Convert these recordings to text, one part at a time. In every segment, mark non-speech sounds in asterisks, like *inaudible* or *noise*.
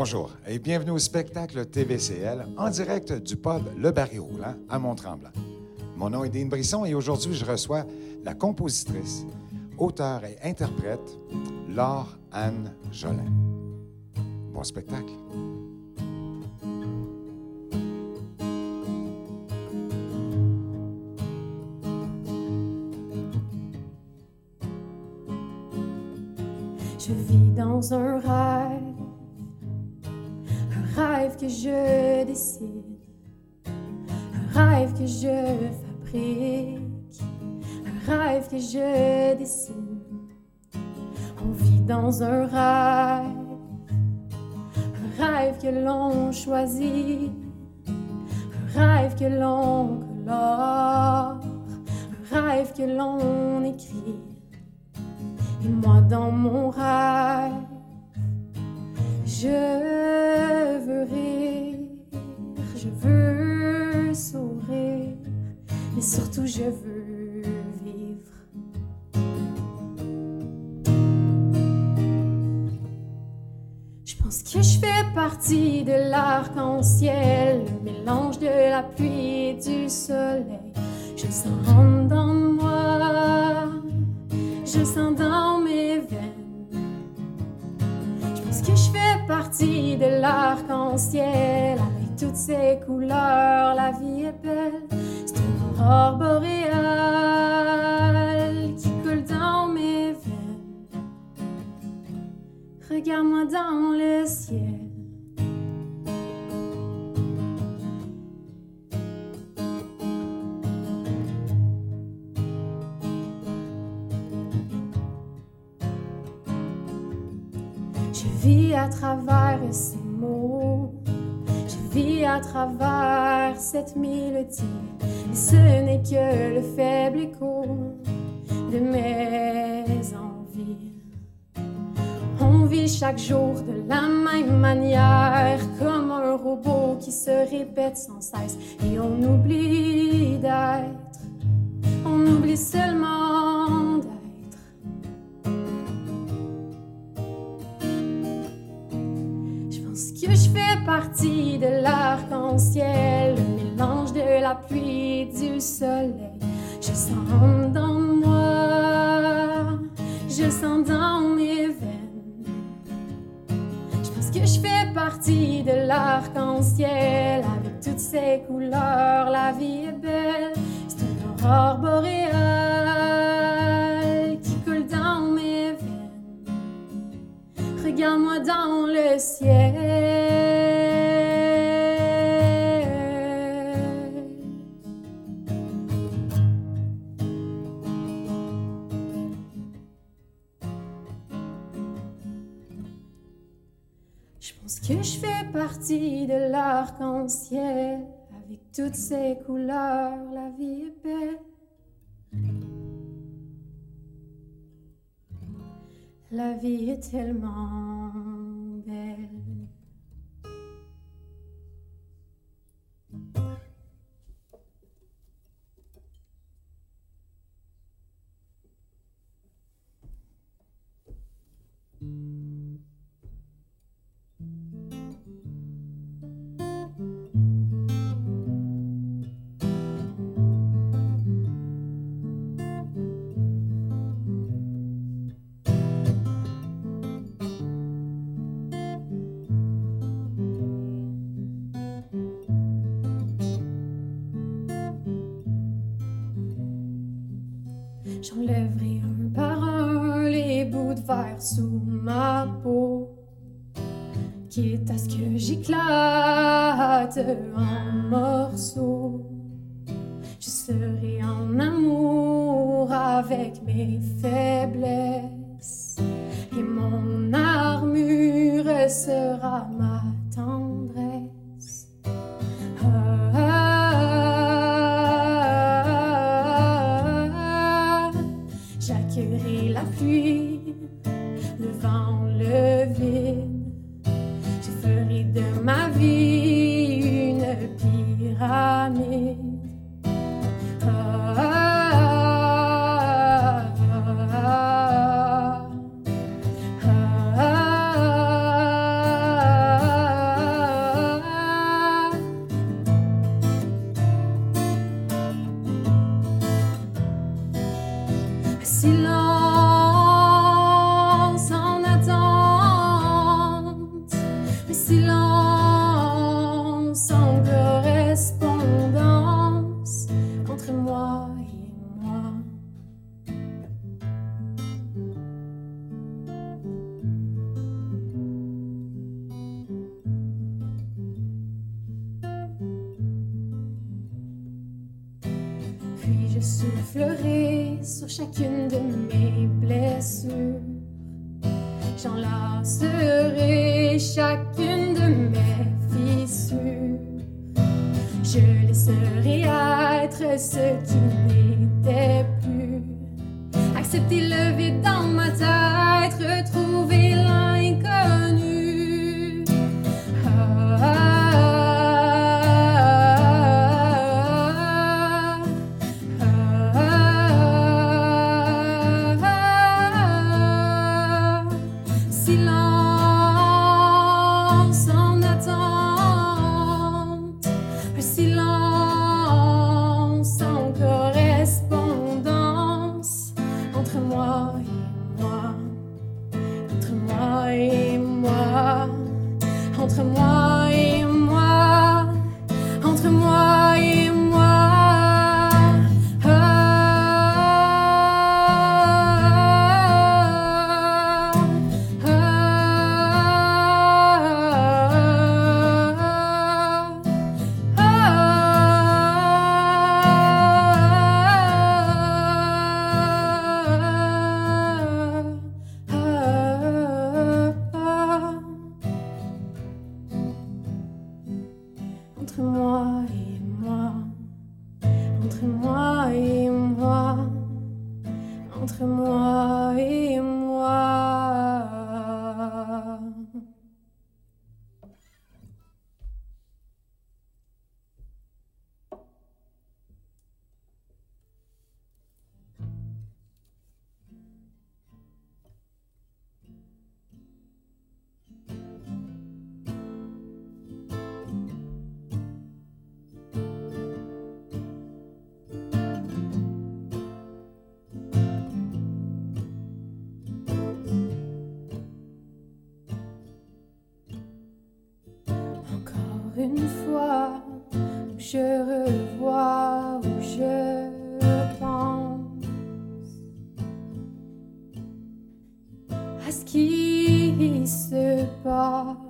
Bonjour et bienvenue au spectacle TVCL en direct du pub Le Barry Roulant à Mont-Tremblant. Mon nom est Dean Brisson et aujourd'hui je reçois la compositrice, auteure et interprète Laure Anne Jolin. Bon spectacle. Je vis dans un rêve, rêve que je décide, un rêve que je fabrique, un rêve que je dessine. On vit dans un rêve, un rêve que l'on choisit, un rêve que l'on colore, un rêve que l'on écrit. Et moi dans mon rêve, je veux rire, je veux sourire, mais surtout je veux vivre. Je pense que je fais partie de l'arc-en-ciel, le mélange de la pluie et du soleil. Je sens en dans moi je sens dans mes veines. Pense que je fais partie de l'arc-en-ciel avec toutes ses couleurs. La vie est belle, c'est une aurore boréale qui coule dans mes veines. Regarde-moi dans le ciel. Ces mots, je vis à travers cette mélodie. Et ce n'est que le faible écho de mes envies. On vit chaque jour de la même manière, comme un robot qui se répète sans cesse. Et on oublie d'être, on oublie seulement partie de l'arc-en-ciel, le mélange de la pluie et du soleil. Je sens dans moi, je sens dans mes veines. Je pense que je fais partie de l'arc-en-ciel avec toutes ses couleurs. La vie est belle, c'est une aurore boréale qui coule dans mes veines. Regarde-moi dans le ciel. De l'arc-en-ciel avec toutes ses couleurs. La vie est belle. La vie est tellement en morceaux. Je serai en amour avec mes faiblesses, et mon armure sera ma Kindern entre moi et moi, entre moi et moi, entre moi. à ce qui se passe.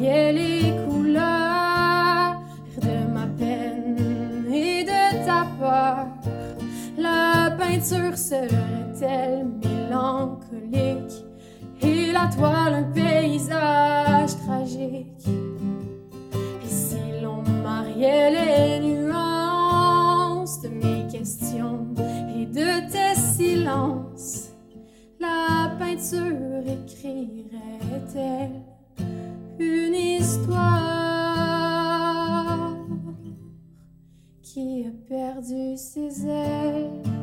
Les couleurs de ma peine et de ta peur. La peinture serait-elle mélancolique et la toile un paysage tragique? Et si l'on mariait les nuances de mes questions et de tes silences, la peinture écrirait-elle? une histoire qui a perdu ses ailes.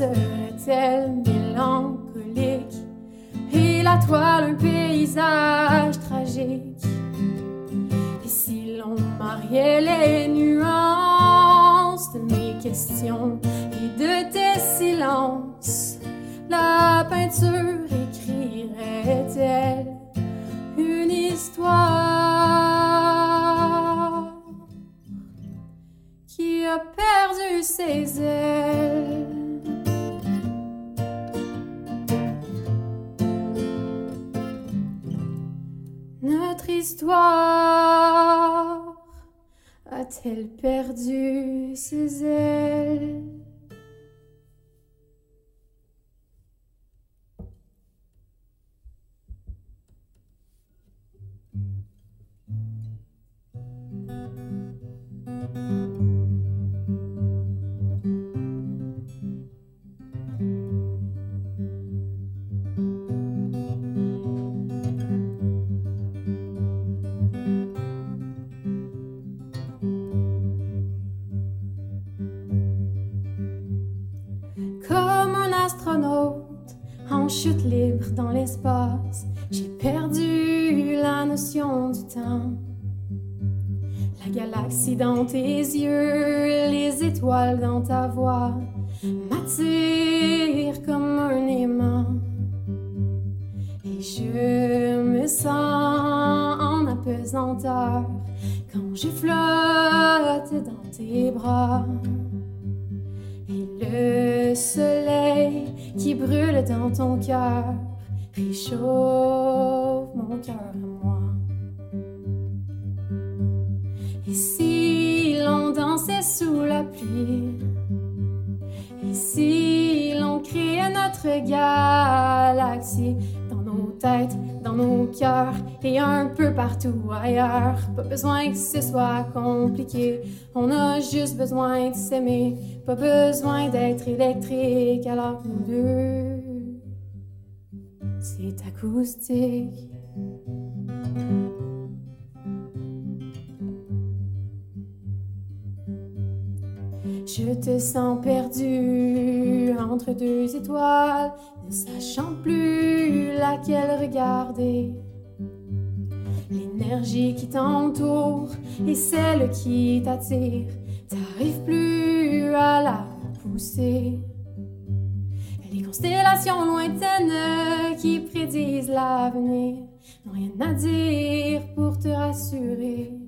Serait-elle mélancolique? Et la toile un paysage tragique? Et si l'on mariait les nuances de mes questions et de tes silences, la peinture écrirait-elle une histoire qui a perdu ses ailes? Notre histoire a-t-elle perdu ses ailes? Dans tes yeux, les étoiles dans ta voix m'attirent comme un aimant. Et je me sens en apesanteur quand je flotte dans tes bras. Et le soleil qui brûle dans ton cœur réchauffe mon cœur sous la pluie, et si l'on créait notre galaxie dans nos têtes, dans nos cœurs et un peu partout ailleurs, pas besoin que ce soit compliqué, on a juste besoin de s'aimer, pas besoin d'être électrique alors nous deux, c'est acoustique. Je te sens perdu entre deux étoiles, ne sachant plus laquelle regarder. L'énergie qui t'entoure et celle qui t'attire, t'arrives plus à la pousser. Les constellations lointaines qui prédisent l'avenir n'ont rien à dire pour te rassurer.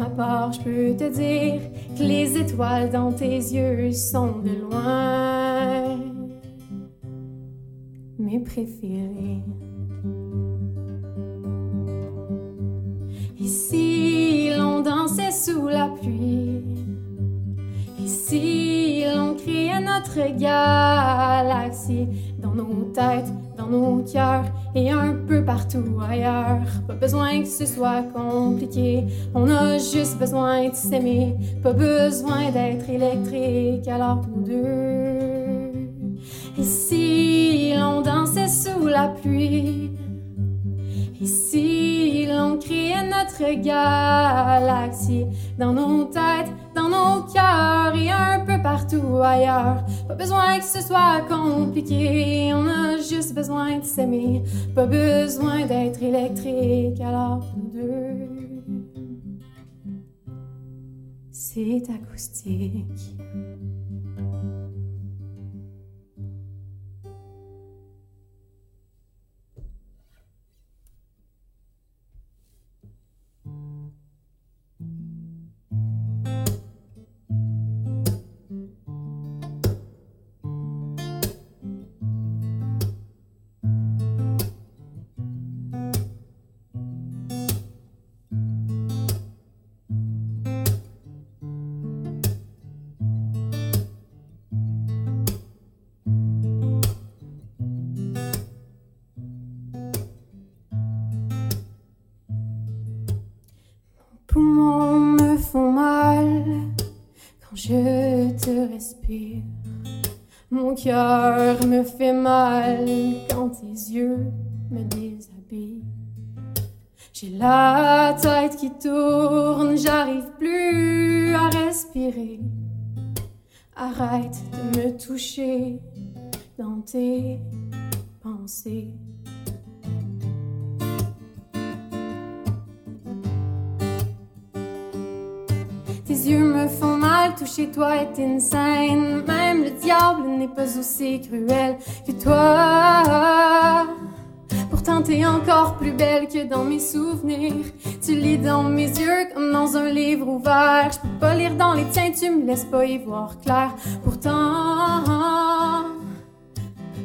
Ma part, je peux te dire que les étoiles dans tes yeux sont de loin mes préférées. Si l'on dansait sous la pluie, si l'on créait notre galaxie dans nos têtes, dans nos cœurs et un peu partout ailleurs. Pas besoin que ce soit compliqué, on a juste besoin de s'aimer. Pas besoin d'être électrique alors nous deux. Et si l'on dansait sous la pluie, et si l'on créait notre galaxie dans nos têtes, nos cœurs et un peu partout ailleurs. Pas besoin que ce soit compliqué, on a juste besoin de s'aimer. Pas besoin d'être électrique alors nous deux. C'est acoustique. Cœur me fait aussi cruel que toi. Pourtant t'es encore plus belle que dans mes souvenirs. Tu lis dans mes yeux comme dans un livre ouvert. Je peux pas lire dans les tiens, tu me laisses pas y voir clair. Pourtant,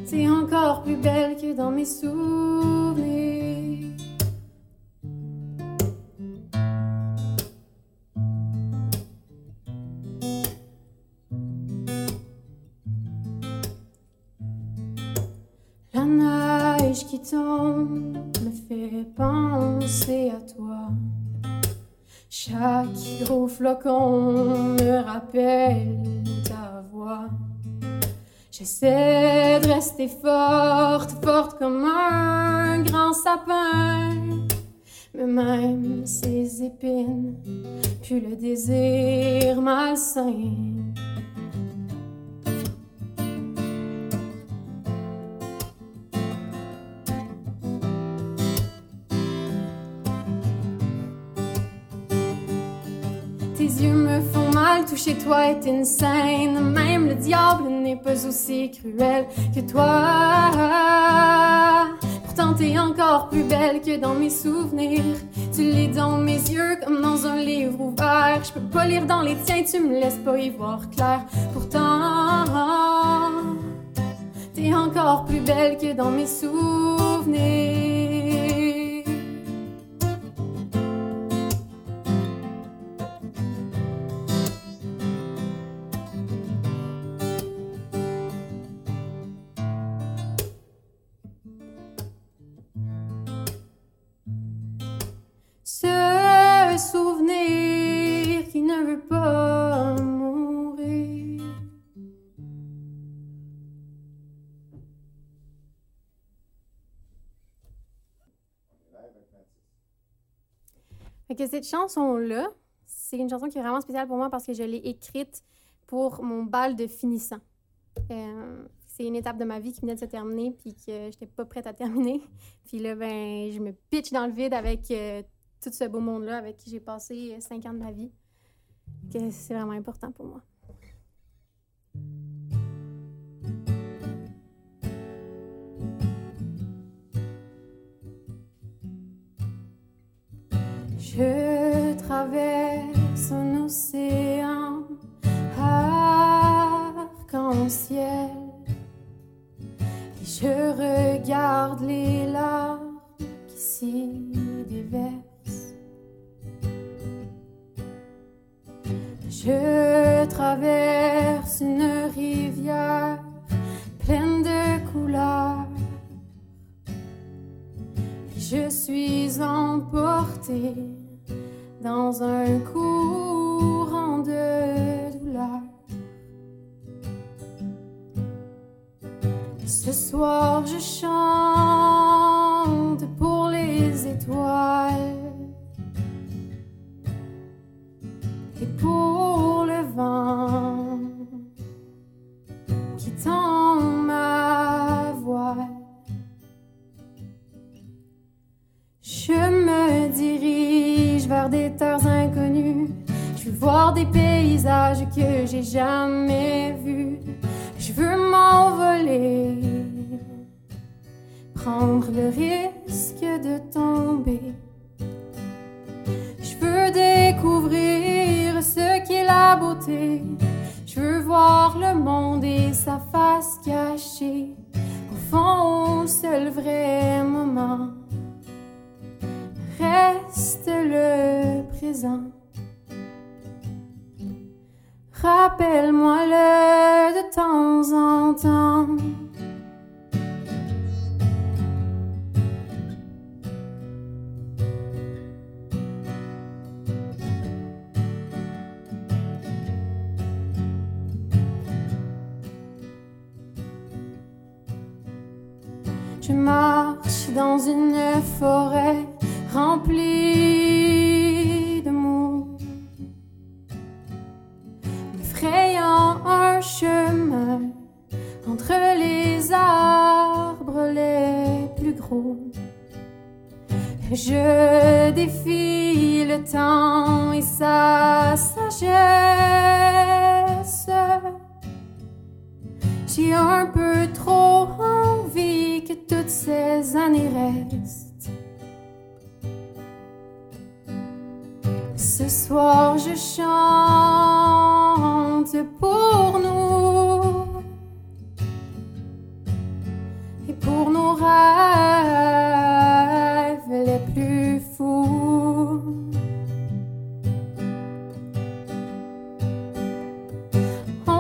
t'es encore plus belle que dans mes souvenirs. Qui tombe me fait penser à toi. Chaque gros flocon me rappelle ta voix. J'essaie de rester forte, forte comme un grand sapin. Mais même ces épines, puis le désir malsain. Mal, toucher toi est insane. Même le diable n'est pas aussi cruel que toi. Pourtant t'es encore plus belle que dans mes souvenirs. Tu lis dans mes yeux comme dans un livre ouvert. Je peux pas lire dans les tiens, tu me laisses pas y voir clair. Pourtant, t'es encore plus belle que dans mes souvenirs. Que cette chanson-là, c'est une chanson qui est vraiment spéciale pour moi parce que je l'ai écrite pour mon bal de finissant. Euh, c'est une étape de ma vie qui venait de se terminer puis que j'étais pas prête à terminer. *laughs* Puis là, ben, je me pitch dans le vide avec euh, tout ce beau monde-là avec qui j'ai passé euh, cinq ans de ma vie. Que c'est vraiment important pour moi. Je traverse un océan arc-en-ciel et je regarde les larmes qui s'y déversent. Je traverse une rivière pleine de couleurs. Et je suis emportée dans un courant de douleur. Ce soir, je chante pour les étoiles et pour le vent qui tend voir des paysages que j'ai jamais vus. Je veux m'envoler, prendre le risque de tomber. Je veux découvrir ce qu'est la beauté. Je veux voir le monde et sa face cachée. Au fond, au seul vrai moment reste le présent. Rappelle-moi-le de temps en temps. Je marche dans une forêt remplie Je défie le temps et sa sagesse. J'ai un peu trop envie que toutes ces années restent. Ce soir, je chante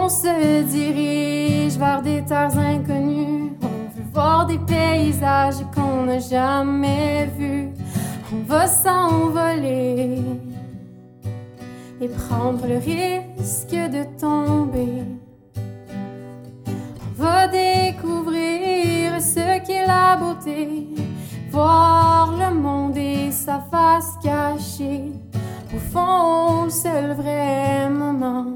On se dirige vers des terres inconnues. On veut voir des paysages qu'on n'a jamais vus. On va s'envoler et prendre le risque de tomber. On va découvrir ce qu'est la beauté, voir le monde et sa face cachée. Au fond, le seul vrai moment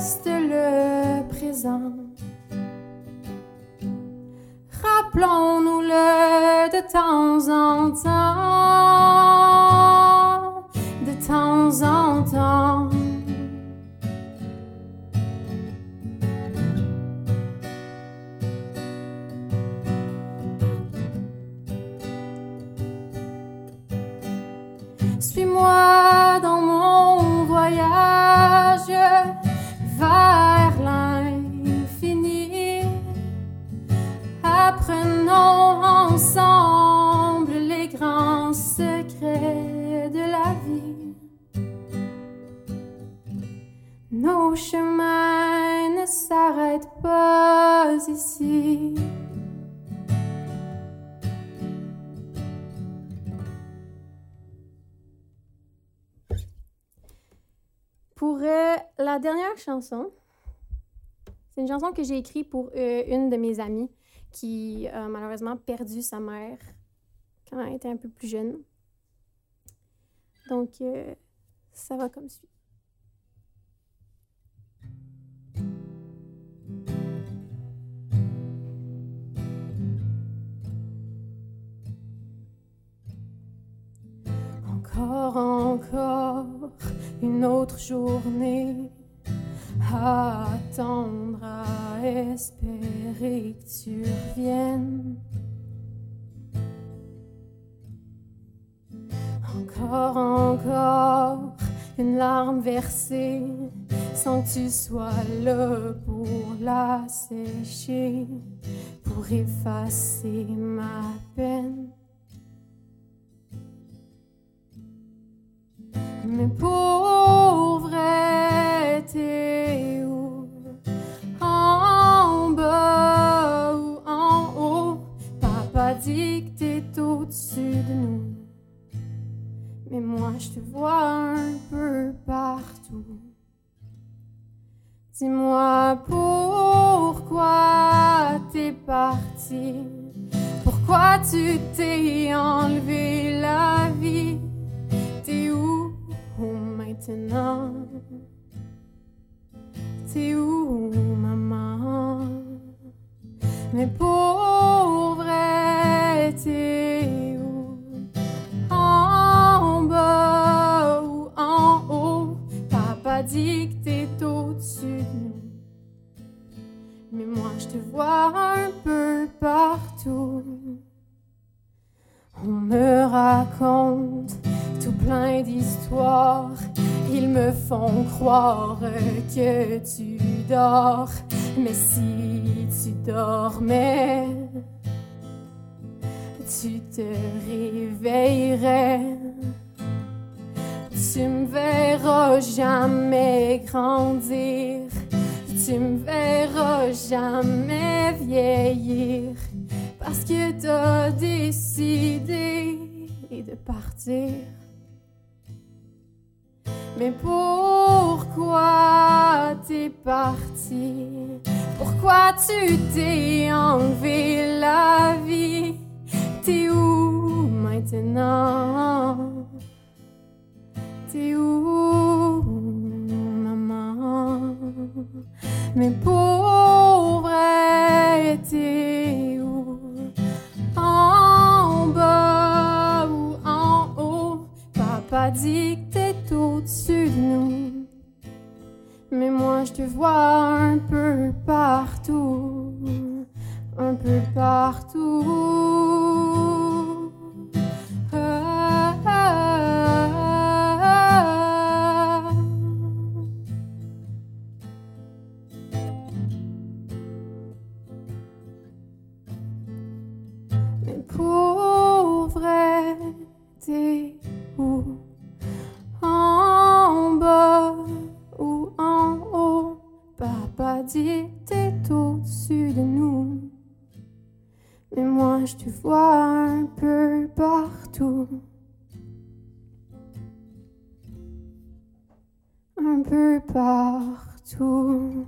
reste le présent. Rappelons-nous-le de temps en temps, de temps en temps. Suis-moi dans mon voyage la dernière chanson, c'est une chanson que j'ai écrite pour euh, une de mes amies qui a malheureusement perdu sa mère quand elle était un peu plus jeune. Donc, euh, ça va comme suit. Encore, encore, une autre journée à attendre, à espérer que tu reviennes. Encore, encore, une larme versée sans que tu sois là pour la sécher, pour effacer ma peine. Mais pour En bas ou en haut? Papa dit que t'es au-dessus de nous. Mais moi, je te vois un peu partout. Dis-moi pourquoi t'es parti? Pourquoi tu t'es enlevé la vie? T'es où maintenant? T'es où, maman? Mais pour vrai, t'es où? En bas ou en haut? Papa dit que t'es au-dessus de nous. Mais moi, je te vois un peu partout. On me raconte tout plein d'histoires. Ils me font croire que tu dors. Mais si tu dormais, tu te réveillerais. Tu me verras jamais grandir. Tu me verras jamais vieillir. Parce que t'as décidé de partir. Mais pourquoi t'es parti? Pourquoi tu t'es enlevé la vie? T'es où maintenant? T'es où, maman? Mais pour t'es où? En bas ou en haut? Papa dit que au-dessus de nous mais moi je te vois un peu partout, un peu partout. Dit t'es au-dessus de nous. Mais moi je te vois un peu partout. Un peu partout.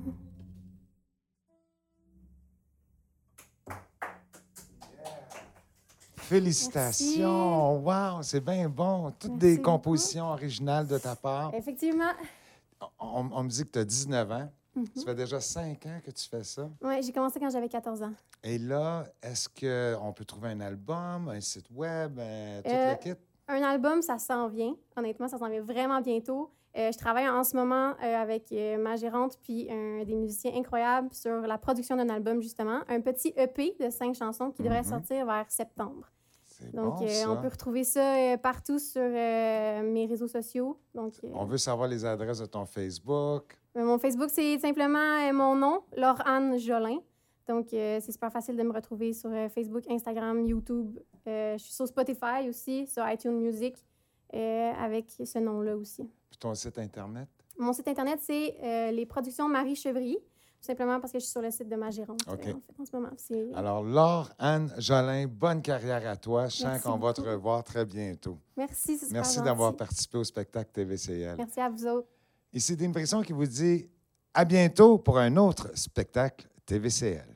Félicitations! Wow, c'est bien bon. Toutes Merci des beaucoup. compositions originales de ta part. Effectivement, On, on me dit que tu as 19 ans. Mhm. Ça fait déjà 5 ans que tu fais ça. ouais, j'ai commencé quand j'avais 14 ans. Et là, est-ce qu'on peut trouver un album, un site web, un- tout Euh, le kit? Un album, ça s'en vient. Honnêtement, ça s'en vient vraiment bientôt. Euh, je travaille en ce moment euh, avec euh, ma gérante puis un des musiciens incroyables sur la production d'un album, justement. Un petit EP de cinq chansons qui devrait Mhm. sortir vers septembre. Donc, bon, euh, ça. on peut retrouver ça euh, partout sur euh, mes réseaux sociaux. Donc, On veut savoir les adresses de ton Facebook. mon Facebook, c'est simplement mon nom, Laure-Anne Jolin. Donc, euh, c'est super facile de me retrouver sur euh, Facebook, Instagram, YouTube. Euh, je suis sur Spotify aussi, sur iTunes Music, avec ce nom-là aussi. Puis ton site Internet? Mon site Internet, c'est les productions Marie Chevrier, tout simplement parce que je suis sur le site de ma gérante euh, en, fait, en ce moment. Alors, Laure Anne Jolin, bonne carrière à toi. Je sens qu'on va te revoir très bientôt. Merci, c'est Merci d'avoir participé au spectacle TVCL. Merci à vous autres. Ici Dean Brisson qui vous dit à bientôt pour un autre spectacle TVCL.